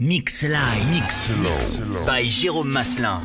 Mix Live. Mix By Jérôme Maslin.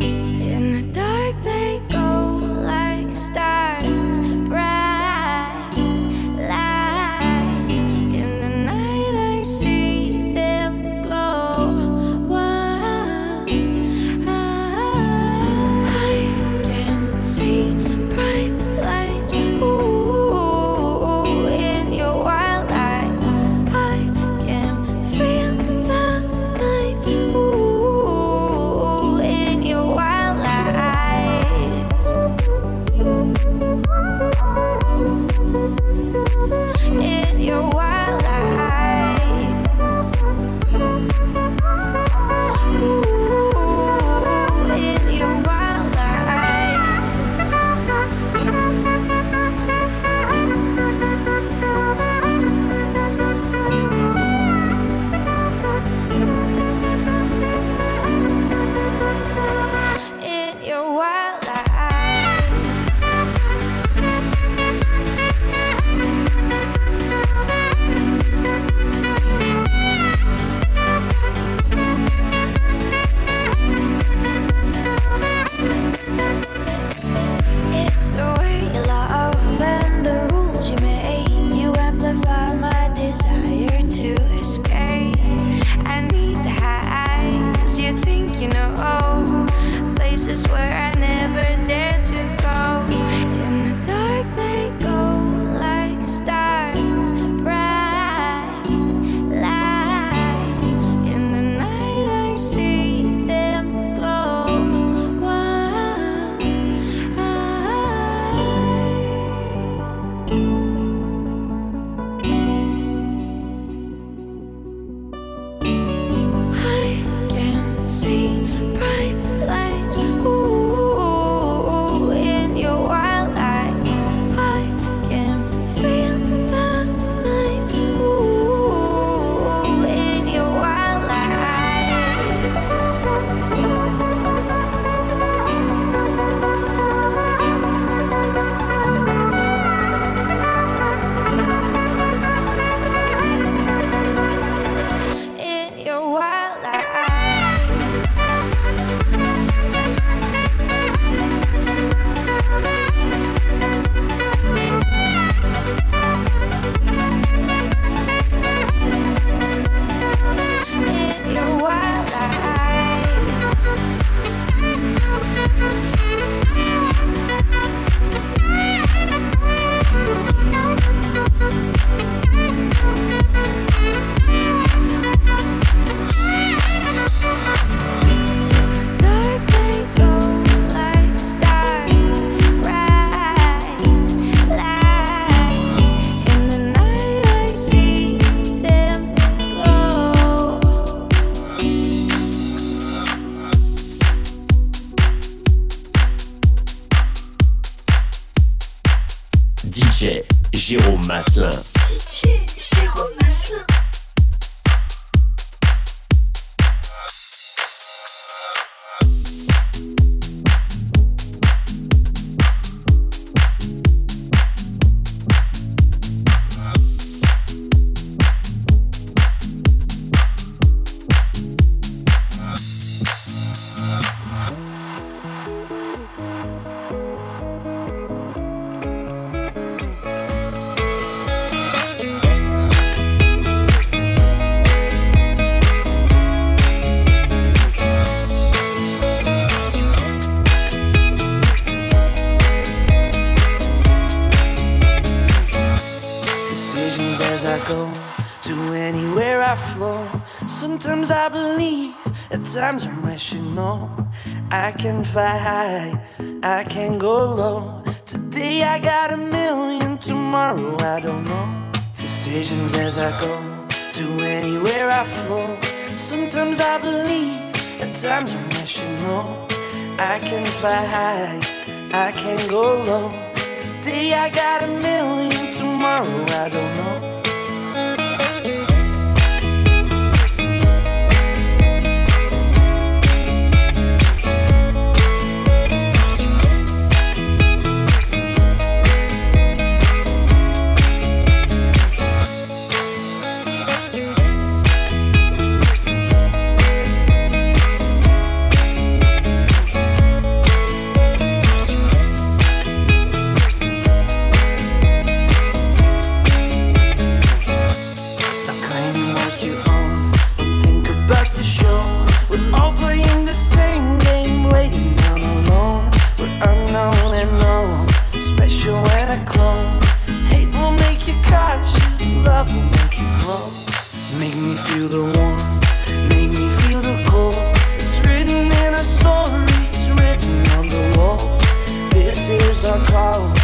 Aslan. you know I can fly high, I can go low. Today I got a million, tomorrow I don't know. Decisions as I go to anywhere I flow. Sometimes I believe, at times I'm rational. I can fly high, I can go low. Today I got a million, tomorrow I don't know. the make me feel the cold. It's written in our stories, written on the walls. This is our.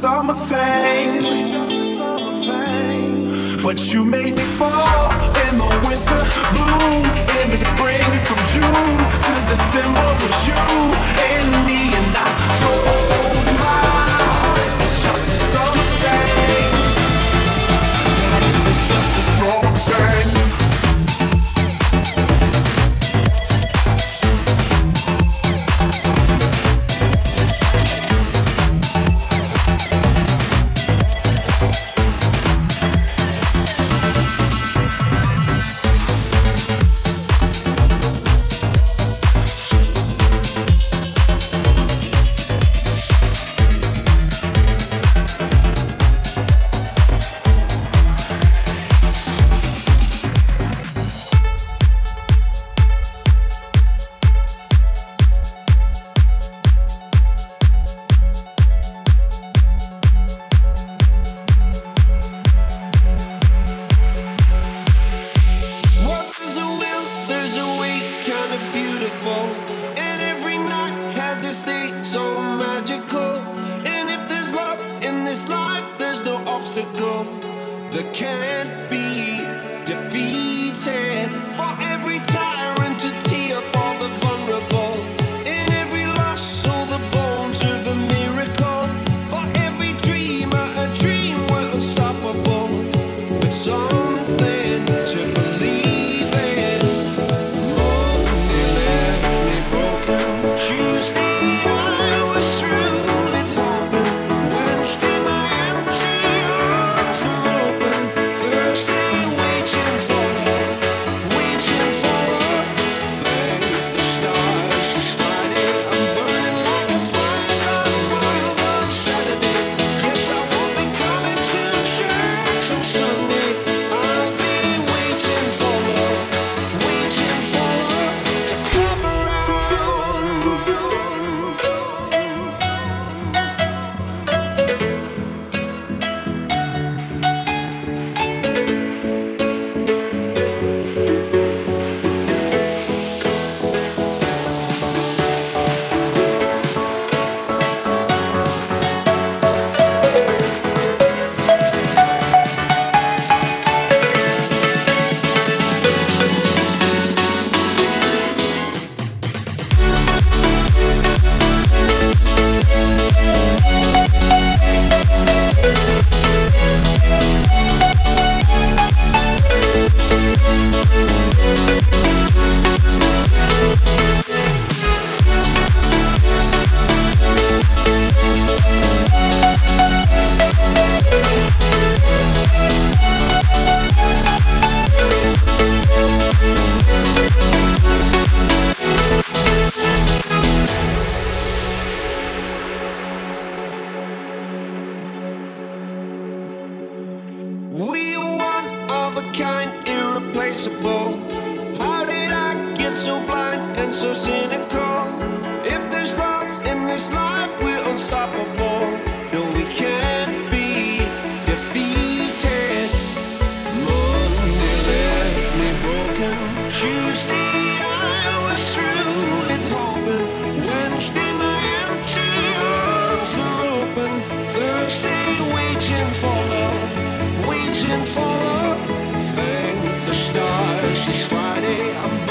Summer thing. But you made the stars, it's Friday. I'm